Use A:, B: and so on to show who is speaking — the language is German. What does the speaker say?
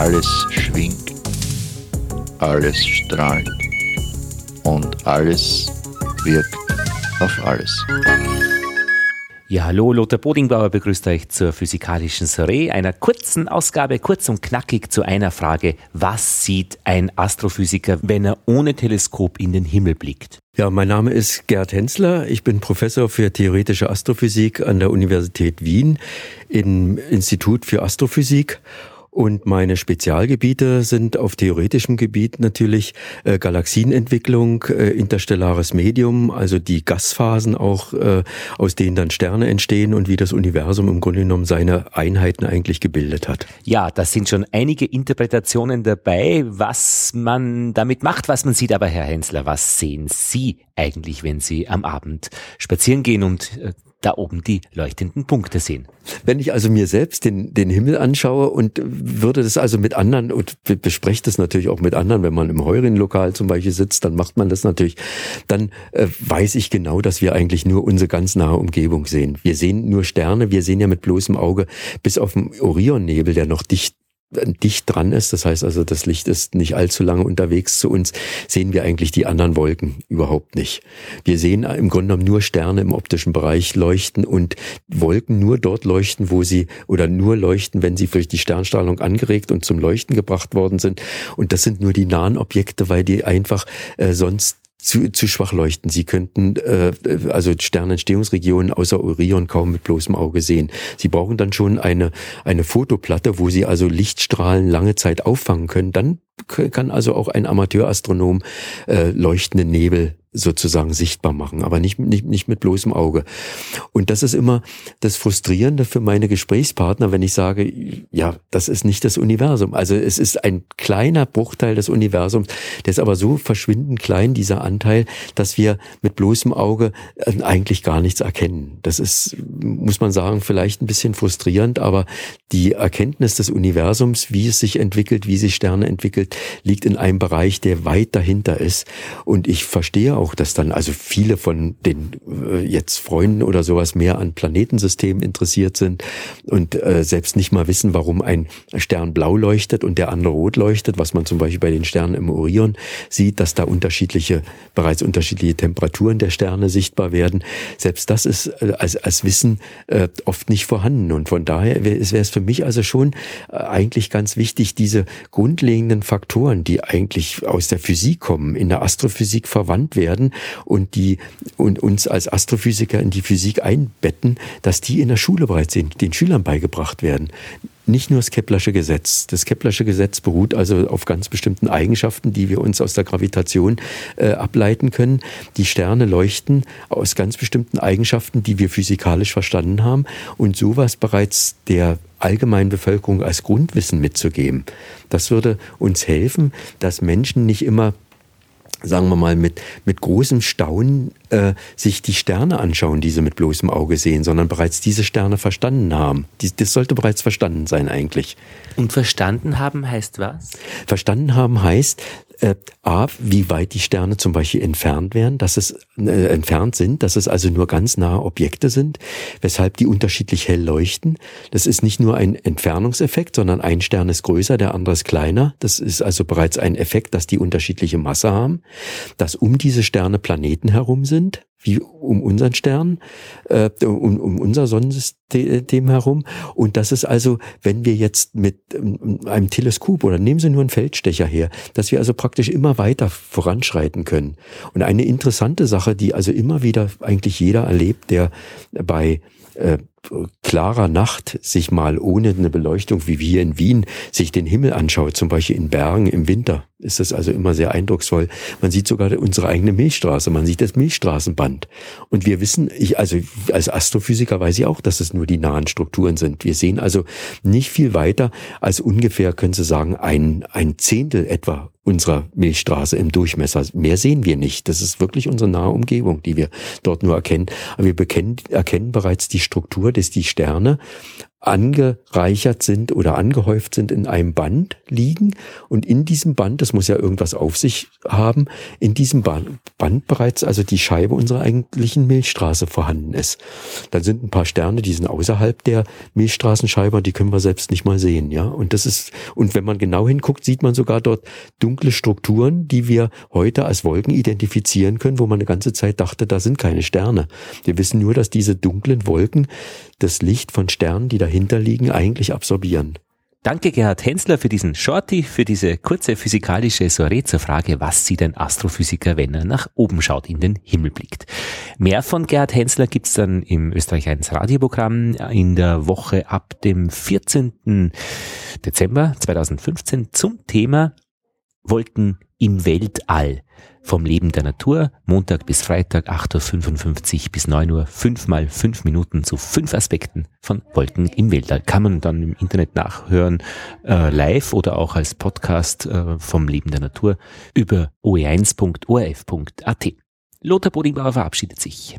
A: Alles schwingt, alles strahlt und alles wirkt auf alles.
B: Ja, hallo, Lothar Bodingbauer begrüßt euch zur physikalischen Soiree, einer kurzen Ausgabe, kurz und knackig zu einer Frage. Was sieht ein Astrophysiker, wenn er ohne Teleskop in den Himmel blickt?
C: Ja, mein Name ist Gerd Hensler. Ich bin Professor für theoretische Astrophysik an der Universität Wien im Institut für Astrophysik und meine Spezialgebiete sind auf theoretischem Gebiet natürlich äh, Galaxienentwicklung, äh, interstellares Medium, also die Gasphasen auch, äh, aus denen dann Sterne entstehen und wie das Universum im Grunde genommen seine Einheiten eigentlich gebildet hat.
B: Ja, das sind schon einige Interpretationen dabei, was man damit macht, was man sieht. Aber Herr Hensler, was sehen Sie eigentlich, wenn Sie am Abend spazieren gehen und äh, da oben die leuchtenden Punkte sehen.
C: Wenn ich also mir selbst den, den Himmel anschaue und würde das also mit anderen und bespreche das natürlich auch mit anderen, wenn man im Heurin-Lokal zum Beispiel sitzt, dann macht man das natürlich, dann äh, weiß ich genau, dass wir eigentlich nur unsere ganz nahe Umgebung sehen. Wir sehen nur Sterne, wir sehen ja mit bloßem Auge bis auf den Orionnebel, der noch dicht dicht dran ist, das heißt also, das Licht ist nicht allzu lange unterwegs zu uns, sehen wir eigentlich die anderen Wolken überhaupt nicht. Wir sehen im Grunde genommen nur Sterne im optischen Bereich leuchten und Wolken nur dort leuchten, wo sie oder nur leuchten, wenn sie durch die Sternstrahlung angeregt und zum Leuchten gebracht worden sind. Und das sind nur die nahen Objekte, weil die einfach äh, sonst zu, zu schwach leuchten. Sie könnten äh, also Sternentstehungsregionen außer Orion kaum mit bloßem Auge sehen. Sie brauchen dann schon eine, eine Fotoplatte, wo Sie also Lichtstrahlen lange Zeit auffangen können. Dann kann also auch ein Amateurastronom äh, leuchtende Nebel sozusagen sichtbar machen, aber nicht, nicht, nicht mit bloßem Auge. Und das ist immer das Frustrierende für meine Gesprächspartner, wenn ich sage, ja, das ist nicht das Universum. Also es ist ein kleiner Bruchteil des Universums, der ist aber so verschwindend klein, dieser Anteil, dass wir mit bloßem Auge äh, eigentlich gar nichts erkennen. Das ist, muss man sagen, vielleicht ein bisschen frustrierend, aber die Erkenntnis des Universums, wie es sich entwickelt, wie sich Sterne entwickelt, liegt in einem Bereich, der weit dahinter ist. Und ich verstehe auch, dass dann also viele von den äh, jetzt Freunden oder sowas mehr an Planetensystemen interessiert sind und äh, selbst nicht mal wissen, warum ein Stern blau leuchtet und der andere rot leuchtet, was man zum Beispiel bei den Sternen im Orion sieht, dass da unterschiedliche, bereits unterschiedliche Temperaturen der Sterne sichtbar werden. Selbst das ist äh, als, als Wissen äh, oft nicht vorhanden. Und von daher wäre es für mich also schon äh, eigentlich ganz wichtig, diese grundlegenden Faktoren, die eigentlich aus der Physik kommen, in der Astrophysik verwandt werden, werden und die und uns als Astrophysiker in die Physik einbetten, dass die in der Schule bereits den, den Schülern beigebracht werden nicht nur das Keplersche Gesetz. Das Keplersche Gesetz beruht also auf ganz bestimmten Eigenschaften, die wir uns aus der Gravitation äh, ableiten können. Die Sterne leuchten aus ganz bestimmten Eigenschaften, die wir physikalisch verstanden haben und sowas bereits der allgemeinen Bevölkerung als Grundwissen mitzugeben. Das würde uns helfen, dass Menschen nicht immer sagen wir mal, mit, mit großem Staunen äh, sich die Sterne anschauen, die sie mit bloßem Auge sehen, sondern bereits diese Sterne verstanden haben. Die, das sollte bereits verstanden sein eigentlich.
B: Und verstanden haben heißt was?
C: Verstanden haben heißt, äh, A, wie weit die Sterne zum Beispiel entfernt werden, dass es äh, entfernt sind, dass es also nur ganz nahe Objekte sind, weshalb die unterschiedlich hell leuchten. Das ist nicht nur ein Entfernungseffekt, sondern ein Stern ist größer, der andere ist kleiner. Das ist also bereits ein Effekt, dass die unterschiedliche Masse haben, dass um diese Sterne Planeten herum sind, wie um unseren Stern, äh, um, um unser Sonnensystem herum. Und das ist also, wenn wir jetzt mit ähm, einem Teleskop oder nehmen Sie nur einen Feldstecher her, dass wir also praktisch immer weiter voranschreiten können. Und eine interessante Sache, die also immer wieder eigentlich jeder erlebt, der bei äh, klarer Nacht sich mal ohne eine Beleuchtung wie hier in Wien sich den Himmel anschaut, zum Beispiel in Bergen im Winter, ist das also immer sehr eindrucksvoll. Man sieht sogar unsere eigene Milchstraße, man sieht das Milchstraßenband. Und wir wissen, ich, also als Astrophysiker weiß ich auch, dass es nur die nahen Strukturen sind. Wir sehen also nicht viel weiter als ungefähr, können Sie sagen, ein, ein Zehntel etwa unserer Milchstraße im Durchmesser. Mehr sehen wir nicht. Das ist wirklich unsere nahe Umgebung, die wir dort nur erkennen. Aber wir bekennen, erkennen bereits die Struktur des die Sterne angereichert sind oder angehäuft sind in einem Band liegen und in diesem Band, das muss ja irgendwas auf sich haben, in diesem Band, bereits also die Scheibe unserer eigentlichen Milchstraße vorhanden ist. Dann sind ein paar Sterne, die sind außerhalb der Milchstraßenscheibe, die können wir selbst nicht mal sehen, ja. Und das ist, und wenn man genau hinguckt, sieht man sogar dort dunkle Strukturen, die wir heute als Wolken identifizieren können, wo man eine ganze Zeit dachte, da sind keine Sterne. Wir wissen nur, dass diese dunklen Wolken das Licht von Sternen, die dahinter liegen, eigentlich absorbieren.
B: Danke Gerhard Hensler für diesen Shorty, für diese kurze physikalische Soiree zur Frage, was sieht ein Astrophysiker, wenn er nach oben schaut, in den Himmel blickt. Mehr von Gerhard Hensler gibt's dann im Österreich 1 Radioprogramm in der Woche ab dem 14. Dezember 2015 zum Thema Wolken im Weltall vom Leben der Natur, Montag bis Freitag 8.55 Uhr bis 9 Uhr, fünf mal fünf Minuten zu fünf Aspekten von Wolken im Weltall. Kann man dann im Internet nachhören, äh, live oder auch als Podcast äh, vom Leben der Natur über oe1.orf.at. Lothar Bodingbauer verabschiedet sich.